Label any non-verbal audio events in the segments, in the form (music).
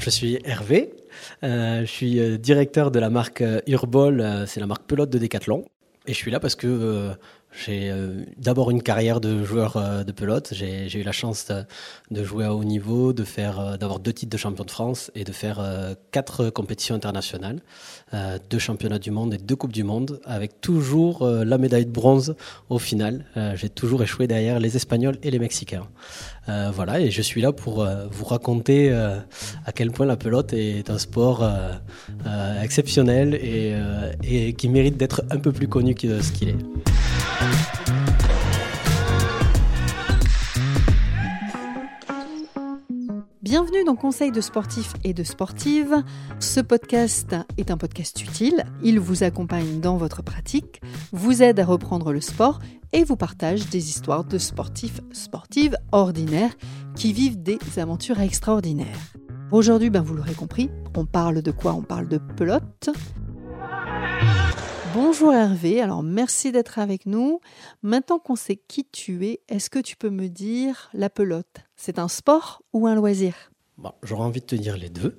Je suis Hervé, euh, je suis euh, directeur de la marque euh, Urbol, c'est la marque pelote de Decathlon. Et je suis là parce que j'ai euh, d'abord une carrière de joueur euh, de pelote. J'ai eu la chance de, jouer à haut niveau, de euh, d'avoir deux titres de champion de France et de faire quatre compétitions internationales, deux championnats du monde et deux coupes du monde, avec toujours la médaille de bronze au final. J'ai toujours échoué derrière les Espagnols et les Mexicains. Voilà, et je suis là pour vous raconter à quel point la pelote est un sport exceptionnel et, et qui mérite d'être un peu plus connu que ce qu'il est. dans Conseil de sportifs et de sportives. Ce podcast est un podcast utile. Il vous accompagne dans votre pratique, vous aide à reprendre le sport et vous partage des histoires de sportifs, sportives ordinaires qui vivent des aventures extraordinaires. Aujourd'hui, ben vous l'aurez compris, on parle de quoi? On parle de pelote. Bonjour Hervé, alors merci d'être avec nous. Maintenant qu'on sait qui tu es, est-ce que tu peux me dire la pelote? C'est un sport ou un loisir? J'aurais envie de te dire les deux.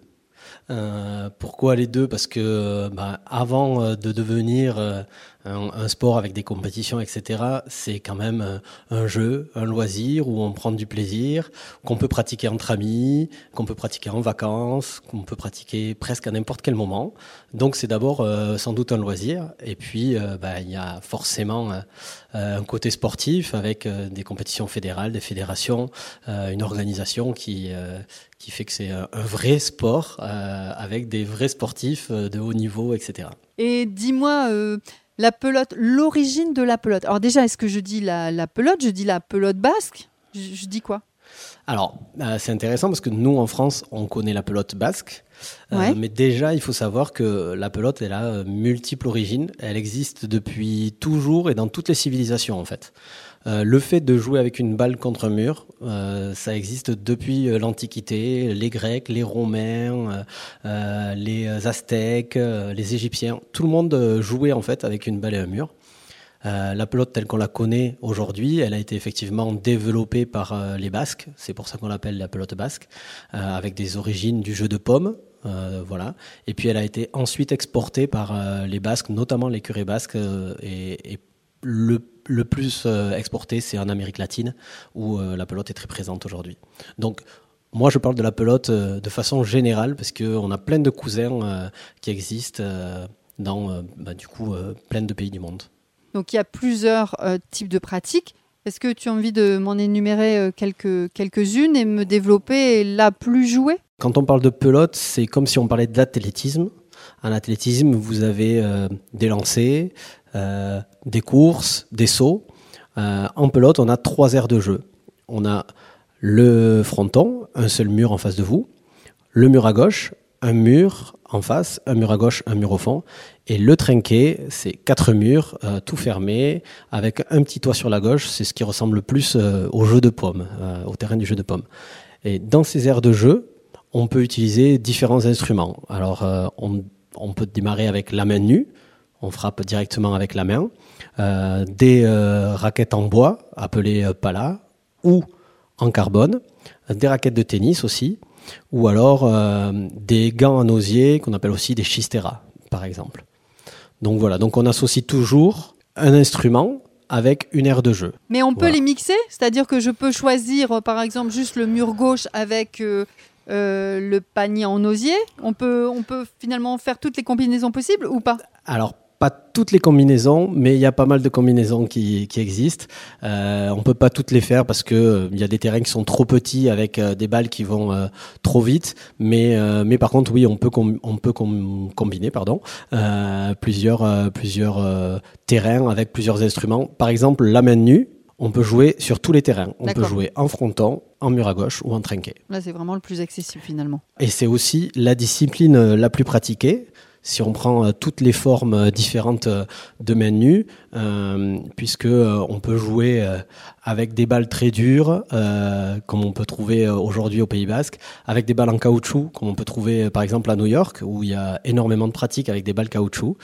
Euh, pourquoi les deux? Parce que bah, avant euh, de devenir euh, un, sport avec des compétitions, etc., c'est quand même euh, un jeu, un loisir où on prend du plaisir, qu'on peut pratiquer entre amis, qu'on peut pratiquer en vacances, qu'on peut pratiquer presque à n'importe quel moment. Donc c'est d'abord euh, sans doute un loisir, et puis euh, bah, il y a forcément un côté sportif avec des compétitions fédérales, des fédérations, une organisation qui qui fait que c'est un, un vrai sport avec des vrais sportifs de haut niveau, etc. Et dis-moi, la pelote, l'origine de la pelote. Alors déjà, est-ce que je dis la, pelote Je dis la pelote basque? Je dis quoi? Alors, euh, c'est intéressant parce que nous, en France, on connaît la pelote basque. Euh, Ouais. mais déjà, il faut savoir que la pelote, elle a euh, multiples origines. Elle existe depuis toujours et dans toutes les civilisations, en fait. Euh, le fait de jouer avec une balle contre un mur, euh, ça existe depuis l'Antiquité. Les Grecs, les Romains, euh, les Aztèques, les Égyptiens, tout le monde jouait en fait avec une balle et un mur. Euh, la pelote telle qu'on la connaît aujourd'hui, elle a été effectivement développée par euh, les Basques. C'est pour ça qu'on l'appelle la pelote basque, euh, avec des origines du jeu de euh, voilà. Et puis elle a été ensuite exportée par les Basques, notamment les curés basques. et, le, plus exporté, c'est en Amérique latine, où la pelote est très présente aujourd'hui. Donc moi, je parle de la pelote de façon générale, parce qu'on a plein de cousins qui existent dans, bah, du coup, plein de pays du monde. Donc il y a plusieurs euh, types de pratiques. Est-ce que tu as envie de m'en énumérer euh, quelques, quelques-unes et me développer la plus jouée? Quand on parle de pelote, c'est comme si on parlait d'athlétisme. En athlétisme, vous avez euh, des lancers, des courses, des sauts. En pelote, on a trois aires de jeu. On a le fronton, un seul mur en face de vous, le mur à gauche, un mur en face, un mur à gauche, un mur au fond, et le trinquet, c'est quatre murs, euh, tout fermé, avec un petit toit sur la gauche, c'est ce qui ressemble le plus euh, au jeu de pommes, euh, au terrain du jeu de pommes. Et dans ces aires de jeu, on peut utiliser différents instruments. Alors, on, on peut démarrer avec la main nue, on frappe directement avec la main, des raquettes en bois, appelées pala, ou en carbone, des raquettes de tennis aussi, ou alors euh, des gants en osier qu'on appelle aussi des chisteras, par exemple. Donc voilà, donc on associe toujours un instrument avec une aire de jeu. Mais on peut Voilà. les mixer, c'est-à-dire que je peux choisir euh, par exemple juste le mur gauche avec euh, euh, le panier en osier. On peut, on peut finalement faire toutes les combinaisons possibles ou pas? Alors, pas toutes les combinaisons, mais il y a pas mal de combinaisons qui, qui existent. Euh, on peut pas toutes les faire parce que euh, il y a des terrains qui sont trop petits avec euh, des balles qui vont euh, trop vite. Mais, euh, mais par contre, oui, on peut, com- on peut com- combiner pardon, plusieurs, plusieurs terrains avec plusieurs instruments. Par exemple, la main nue, on peut jouer sur tous les terrains. On peut jouer en fronton, en mur à gauche ou en trinquet. Là, c'est vraiment le plus accessible finalement. Et c'est aussi la discipline la plus pratiquée. Si on prend euh, toutes les formes euh, différentes euh, de main nue, puisque on peut jouer avec des balles très dures, euh, comme on peut trouver euh, aujourd'hui au Pays Basque, avec des balles en caoutchouc, comme on peut trouver euh, par exemple à New York, où il y a énormément de pratiques avec des balles caoutchouc,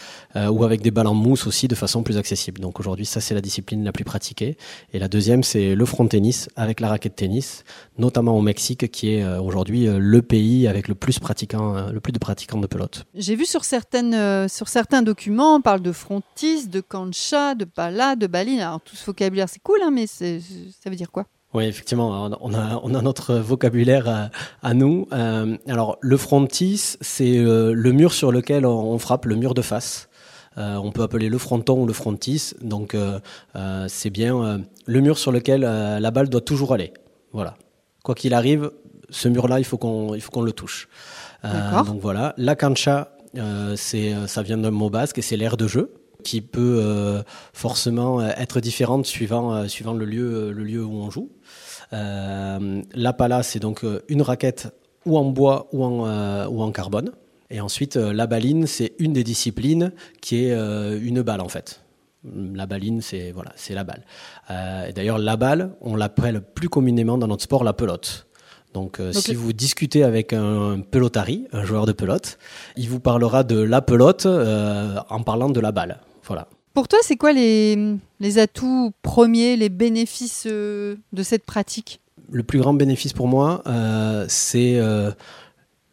ou avec des balles en mousse aussi de façon plus accessible. Donc aujourd'hui, ça c'est la discipline la plus pratiquée. Et la deuxième, c'est le front tennis avec la raquette tennis, notamment au Mexique, qui est aujourd'hui le pays avec le plus pratiquant, le plus de pratiquants de pelote. J'ai vu sur certains documents, on parle de frontis, de cancha, de pala, de baline. Alors tout ce vocabulaire, c'est cool, hein, mais c'est- ça veut dire quoi? Oui, effectivement, on a, on a notre vocabulaire à, à nous. Euh, alors, le frontis, c'est euh, le mur sur lequel on, on frappe, le mur de face. Euh, on peut appeler le fronton ou le frontis. Donc, c'est bien le mur sur lequel la balle doit toujours aller. Voilà. Quoi qu'il arrive, ce mur-là, il faut qu'on il faut qu'on le touche. Donc voilà. La cancha, c'est ça vient d'un mot basque et c'est l'aire de jeu qui peut euh, forcément euh, être différente suivant euh, suivant le lieu le lieu où on joue. La pala, c'est donc une raquette ou en bois ou en, ou en carbone. Et ensuite, la baline, c'est une des disciplines qui est une balle en fait. La baline, c'est voilà, c'est la balle. D'ailleurs, la balle, on l'appelle plus communément dans notre sport la pelote. Donc, euh, Donc, si le- vous discutez avec un pelotari, un joueur de pelote, il vous parlera de la pelote euh, en parlant de la balle. Voilà. Pour toi, c'est quoi les, les atouts premiers, les bénéfices euh, de cette pratique? Le plus grand bénéfice pour moi, c'est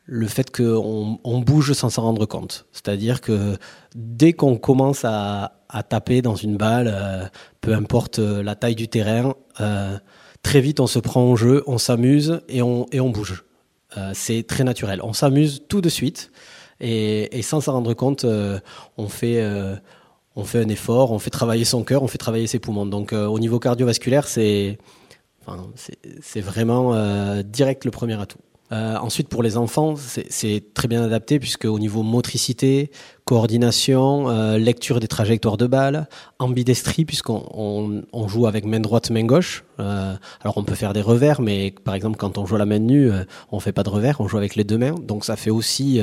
le fait qu'on on bouge sans s'en rendre compte. C'est-à-dire que dès qu'on commence à, à taper dans une balle, peu importe la taille du terrain, très vite on se prend au jeu, on s'amuse et on, et on bouge. Euh, c'est très naturel. On s'amuse tout de suite et, sans s'en rendre compte, euh, on fait... euh, on fait un effort, on fait travailler son cœur, on fait travailler ses poumons. Donc au niveau cardiovasculaire, c'est Enfin, vraiment direct le premier atout. Euh, ensuite, pour les enfants, c'est- très bien adapté puisque au niveau motricité, coordination, euh, lecture des trajectoires de balles, ambidestrie puisqu'on on, on joue avec main droite, main gauche. Euh, alors on peut faire des revers, mais par exemple quand on joue à la main nue, on fait pas de revers, on joue avec les deux mains. Donc ça fait aussi,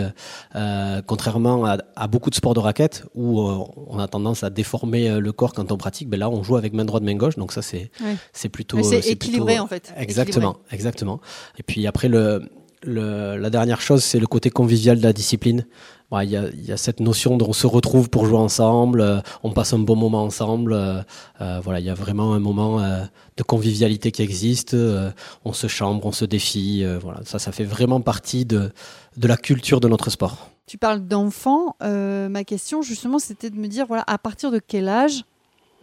contrairement à, à beaucoup de sports de raquettes où on a tendance à déformer le corps quand on pratique, ben là on joue avec main droite, main gauche. Donc ça c'est Ouais. c'est plutôt c'est équilibré, plutôt- en fait. Exactement, exactement. Et puis après le, la dernière chose c'est le côté convivial de la discipline. Il y, a, cette notion d'on se retrouve pour jouer ensemble, euh, on passe un bon moment ensemble. euh, euh, voilà, il y a vraiment un moment de convivialité qui existe. on se chambre, on se défie. voilà, ça, ça fait vraiment partie de de la culture de notre sport. Tu parles d'enfants. ma question, justement, c'était de me dire, voilà, à partir de quel âge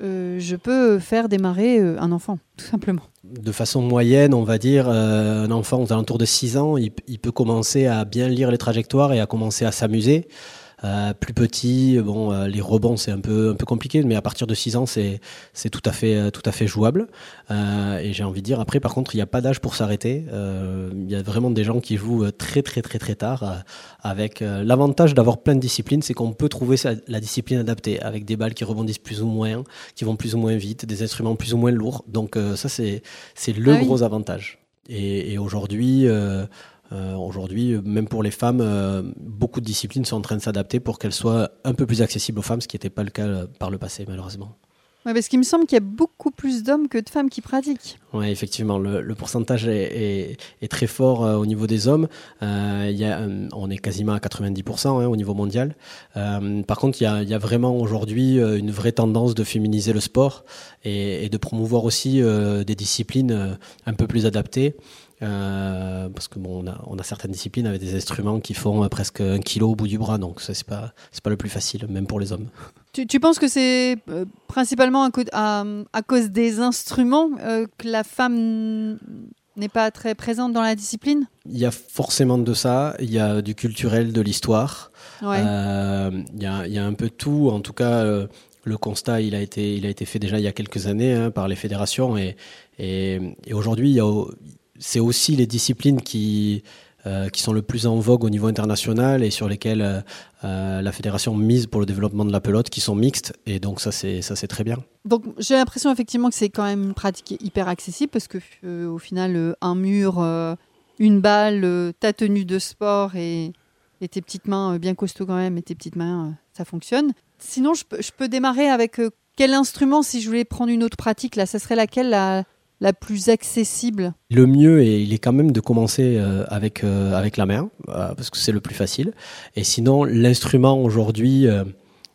euh, je peux faire démarrer euh, un enfant, tout simplement de façon moyenne, on va dire, euh, un enfant aux alentours de 6 ans, il, il peut commencer à bien lire les trajectoires et à commencer à s'amuser. Euh, plus petit, bon, euh, les rebonds c'est un peu un peu compliqué, mais à partir de 6 ans c'est c'est tout à fait euh, tout à fait jouable. Euh, et j'ai envie de dire après, par contre, il n'y a pas d'âge pour s'arrêter. Il y a vraiment des gens qui jouent très très très très tard, avec l'avantage d'avoir plein de disciplines, c'est qu'on peut trouver sa- la discipline adaptée, avec des balles qui rebondissent plus ou moins, qui vont plus ou moins vite, des instruments plus ou moins lourds. Donc ça c'est c'est le Ah oui. gros avantage. Et, et aujourd'hui, euh, aujourd'hui, même pour les femmes, euh, beaucoup de disciplines sont en train de s'adapter pour qu'elles soient un peu plus accessibles aux femmes, ce qui n'était pas le cas euh, par le passé, malheureusement. Parce qu'il me semble qu'il y a beaucoup plus d'hommes que de femmes qui pratiquent. Oui, effectivement, le, le pourcentage est, est- est très fort euh, au niveau des hommes. Euh, il y a, on est quasiment à 90% hein, au niveau mondial. Euh, par contre, il y a, il y a vraiment aujourd'hui une vraie tendance de féminiser le sport et, et de promouvoir aussi des disciplines un peu plus adaptées. Euh, parce que bon, on a, on a certaines disciplines avec des instruments qui font euh, presque un kilo au bout du bras, donc c'est pas c'est pas le plus facile, même pour les hommes. Tu, tu penses que c'est euh, principalement à, co- à- à cause des instruments euh, que la femme n'est pas très présente dans la discipline? Il y a forcément de ça, il y a du culturel, de l'histoire. Ouais. Il y, a, il y a un peu tout. En tout cas, le constat, il a été, il a été fait déjà il y a quelques années hein, par les fédérations. Et, et, et aujourd'hui, il y a au- c'est aussi les disciplines qui, euh, qui sont le plus en vogue au niveau international et sur lesquelles euh, euh, la fédération mise pour le développement de la pelote, qui sont mixtes. Et donc ça, c'est ça, c'est très bien. Donc j'ai l'impression effectivement que c'est quand même une pratique hyper accessible parce que au final un mur, une balle, ta tenue de sport et, tes petites mains bien costauds quand même et tes petites mains, ça fonctionne. Sinon je peux, démarrer avec quel instrument si je voulais prendre une autre pratique là, ça serait laquelle la, la plus accessible Le mieux, est, il est quand même de commencer euh, avec, euh, avec la main, euh, parce que c'est le plus facile. Et sinon, l'instrument aujourd'hui,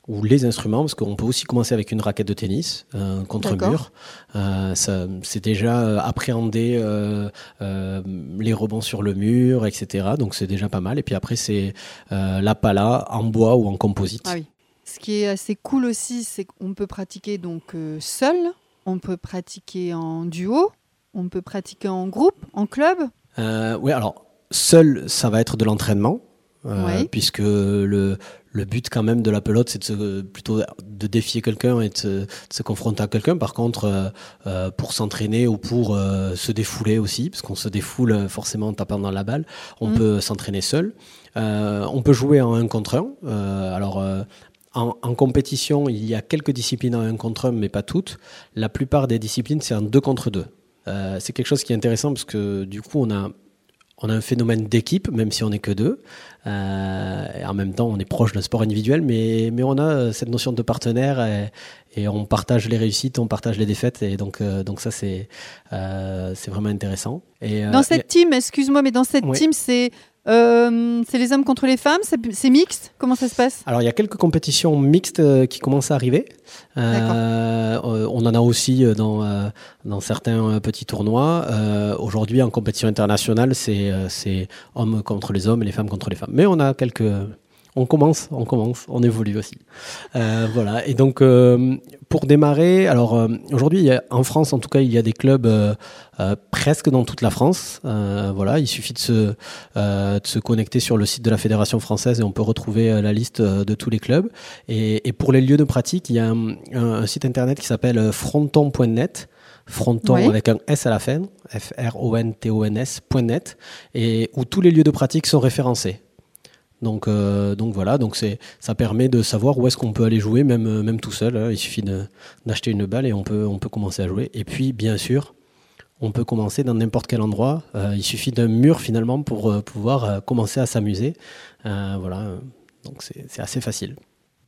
ou les instruments, parce qu'on peut aussi commencer avec une raquette de tennis euh, contre D'accord. mur. Euh, ça, c'est déjà appréhender euh, les rebonds sur le mur, etc. Donc c'est déjà pas mal. Et puis après, c'est la pala en bois ou en composite. Ah oui. Ce qui est assez cool aussi, c'est qu'on peut pratiquer donc seul, on peut pratiquer en duo, on peut pratiquer en groupe, en club? Euh, oui, alors seul, ça va être de l'entraînement, euh, puisque le, le but quand même de la pelote, c'est de se, plutôt de défier quelqu'un et de se, de se confronter à quelqu'un. Par contre, euh, pour s'entraîner ou pour se défouler aussi, parce qu'on se défoule forcément en tapant dans la balle, on Mm. peut s'entraîner seul. On peut jouer en un contre un. Alors en, en compétition, il y a quelques disciplines en un contre un, mais pas toutes. La plupart des disciplines, c'est en deux contre deux. Euh, c'est quelque chose qui est intéressant parce que du coup, on a, on a un phénomène d'équipe, même si on n'est que deux. Euh, et en même temps, on est proche d'un sport individuel, mais, mais on a euh, cette notion de partenaire et, et on partage les réussites, on partage les défaites. Et donc, euh, donc ça, c'est c'est vraiment intéressant. Et, Dans et- cette team, excuse-moi, mais dans cette Oui. team, c'est euh, c'est les hommes contre les femmes, c'est mixte? Comment ça se passe? Alors, il y a quelques compétitions mixtes euh, qui commencent à arriver. Euh, on en a aussi dans, dans certains petits tournois. Aujourd'hui, en compétition internationale, c'est c'est hommes contre les hommes et les femmes contre les femmes. Mais on a quelques. On commence, on commence, on évolue aussi. Euh, voilà. Et donc, euh, pour démarrer, alors euh, aujourd'hui, en France, en tout cas, il y a des clubs euh, euh, presque dans toute la France. Euh, voilà, il suffit de se, euh, de se connecter sur le site de la Fédération française et on peut retrouver la liste de tous les clubs. Et, et pour les lieux de pratique, il y a un, un- un site internet qui s'appelle fronton.net. Fronton Oui. avec un S à la fin, F-R-O-N-T-O-N-S.net, et où tous les lieux de pratique sont référencés. Donc, euh, donc voilà, donc c'est, ça permet de savoir où est-ce qu'on peut aller jouer, même, euh, même tout seul. hein. Il suffit d'acheter une balle et on peut, on peut commencer à jouer. Et puis, bien sûr, on peut commencer dans n'importe quel endroit. Euh, il suffit d'un mur finalement pour pouvoir commencer à s'amuser. Voilà, donc c'est assez facile.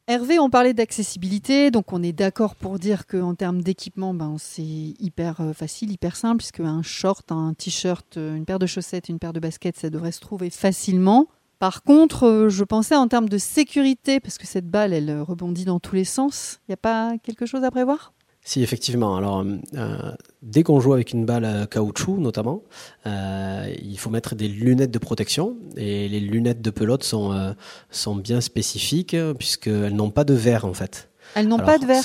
Hervé, on parlait d'accessibilité, donc on est d'accord pour dire qu'en termes d'équipement, ben, c'est hyper facile, hyper simple, puisque un short, un t-shirt, une paire de chaussettes, une paire de baskets, ça devrait se trouver facilement. Par contre, euh, je pensais en termes de sécurité, parce que cette balle, elle euh, rebondit dans tous les sens. Il n'y a pas quelque chose à prévoir? Si, effectivement. Alors, euh, dès qu'on joue avec une balle à caoutchouc, notamment, euh, il faut mettre des lunettes de protection. Et les lunettes de pelote sont, euh, sont bien spécifiques, puisqu'elles n'ont pas de verre, en fait. Elles n'ont pas de verre?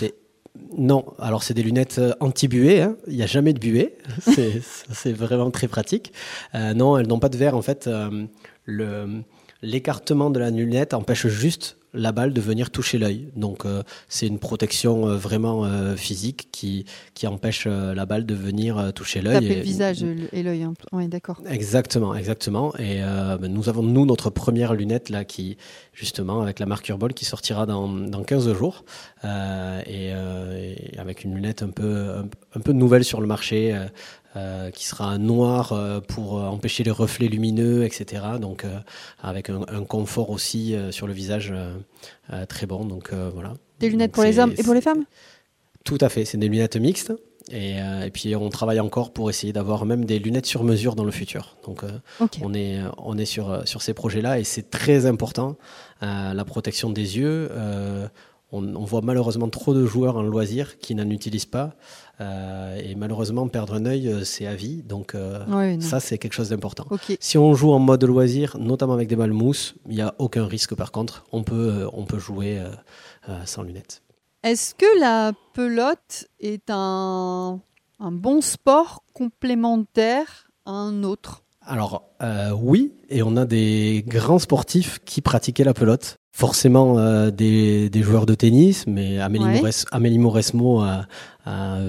Non, alors c'est des lunettes anti-buée, hein. il n'y a jamais de buée, (laughs) c'est c'est vraiment très pratique. Euh, non, elles n'ont pas de verre, en fait, euh, le- l'écartement de la lunette empêche juste la balle de venir toucher l'œil. Donc euh, c'est une protection euh, vraiment euh, physique qui, qui empêche la balle de venir toucher l'œil. Taper Et- le visage et l'œil. hein. Oui, d'accord. Exactement, exactement. Et ben, nous avons, nous, notre première lunette, là, qui, justement, avec la marque Urbol, qui sortira dans, dans 15 jours. Et, et avec une lunette un peu, un, un peu nouvelle sur le marché, euh, qui sera noire euh, pour euh, empêcher les reflets lumineux, etc. Donc, euh, avec un, un confort aussi sur le visage très bon. Donc, voilà. Des lunettes Donc, pour les hommes et pour les femmes? Tout à fait, c'est des lunettes mixtes. Et, et puis on travaille encore pour essayer d'avoir même des lunettes sur mesure dans le futur. Donc on est, on est sur, sur ces projets-là et c'est très important, la protection des yeux. On, on voit malheureusement trop de joueurs en loisir qui n'en utilisent pas. Euh, et malheureusement, perdre un œil, euh, c'est à vie. Donc euh, Ouais, ça, c'est quelque chose d'important. Si on joue en mode loisir, notamment avec des balles mousse, il n'y a aucun risque par contre. On peut, on peut jouer sans lunettes. Est-ce que la pelote est un, un bon sport complémentaire à un autre? Alors euh, oui, et on a des grands sportifs qui pratiquaient la pelote. Forcément euh, des, des joueurs de tennis, mais Amélie, Ouais. Amélie Mauresmo a-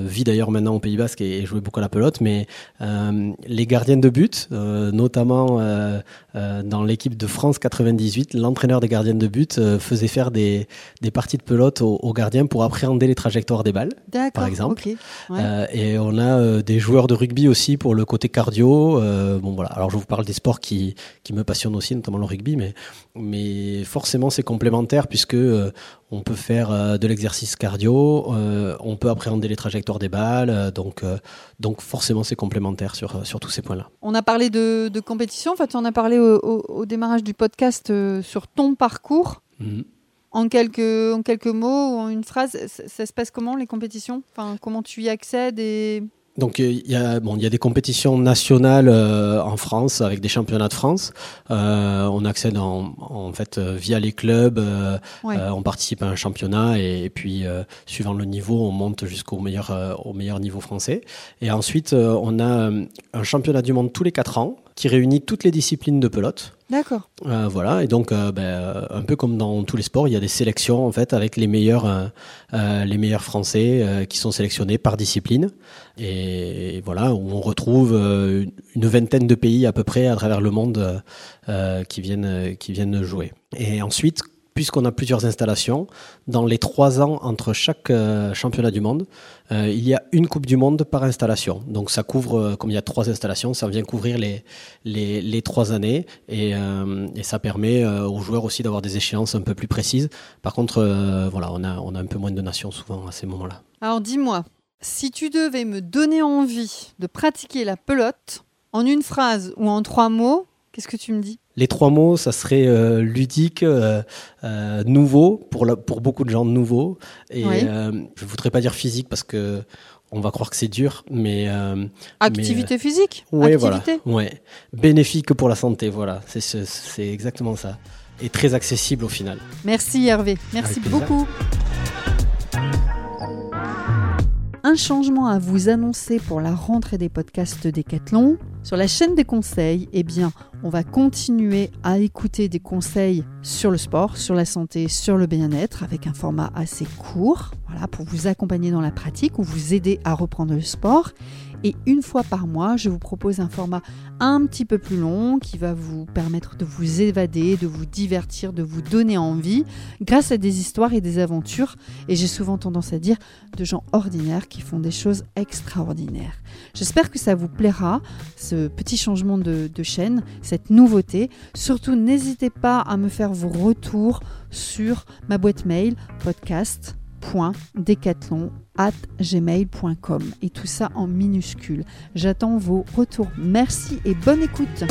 vit d'ailleurs maintenant au Pays Basque et, et jouait beaucoup à la pelote. Mais euh, les gardiennes de but, euh, notamment euh, euh, dans l'équipe de France 98, l'entraîneur des gardiennes de but euh, faisait faire des, des parties de pelote aux, aux gardiens pour appréhender les trajectoires des balles. D'accord. exemple. Ouais. Euh, et on a euh, des joueurs de rugby aussi pour le côté cardio. Euh, bon voilà. Alors je vous parle des sports qui, qui me passionnent aussi, notamment le rugby, mais, mais forcément c'est complémentaire puisque euh, on peut faire de l'exercice cardio, on peut appréhender les trajectoires des balles, donc, donc forcément c'est complémentaire sur, sur tous ces points-là. On a parlé de, compétition, en fait on a parlé au, démarrage du podcast sur ton parcours. Mhm. En quelques, en quelques mots ou en une phrase, ça, se passe comment les compétitions? Enfin, Comment tu y accèdes et donc il y a bon il y a des compétitions nationales euh, en France avec des championnats de France. Euh, on accède en, en fait euh, via les clubs, on participe à un championnat et, puis suivant le niveau on monte jusqu'au meilleur au meilleur niveau français. Et ensuite on a un championnat du monde tous les quatre ans qui réunit toutes les disciplines de pelote. D'accord. Euh, voilà, et donc euh, ben, euh, un peu comme dans tous les sports, il y a des sélections en fait avec les meilleurs, les meilleurs Français qui sont sélectionnés par discipline. Et, voilà, où on retrouve une vingtaine de pays à peu près à travers le monde qui viennent qui viennent jouer. Et ensuite, puisqu'on a plusieurs installations, dans les trois ans entre chaque euh, championnat du monde, euh, il y a une Coupe du Monde par installation. Donc ça couvre, euh, comme il y a trois installations, ça vient couvrir les, les, trois années et, et, ça permet aux joueurs aussi d'avoir des échéances un peu plus précises. Par contre, voilà, on a, on a un peu moins de nations souvent à ces moments-là. Alors dis-moi, si tu devais me donner envie de pratiquer la pelote en une phrase ou en trois mots, qu'est-ce que tu me dis? Les trois mots, ça serait euh, ludique, euh, euh, nouveau pour pour beaucoup de gens nouveau. Et je voudrais pas dire physique parce que on va croire que c'est dur, mais activité physique? Oui, voilà. Ouais, bénéfique pour la santé. Voilà, c'est exactement ça. Et très accessible au final. Merci Hervé, merci beaucoup. Un changement à vous annoncer pour la rentrée des podcasts Decathlon. Sur la chaîne des conseils, eh on va continuer à écouter des conseils sur le sport, sur la santé, sur le bien-être avec un format assez court, voilà, pour vous accompagner dans la pratique ou vous aider à reprendre le sport. Et une fois par mois, je vous propose un format un petit peu plus long qui va vous permettre de vous évader, de vous divertir, de vous donner envie grâce à des histoires et des aventures. Et j'ai souvent tendance à dire de gens ordinaires qui font des choses extraordinaires. J'espère que ça vous plaira, ce petit changement de, chaîne, cette nouveauté. Surtout, n'hésitez pas à me faire vos retours sur ma boîte mail podcast gmail.com et tout ça en minuscule. J'attends vos retours. Merci et bonne écoute.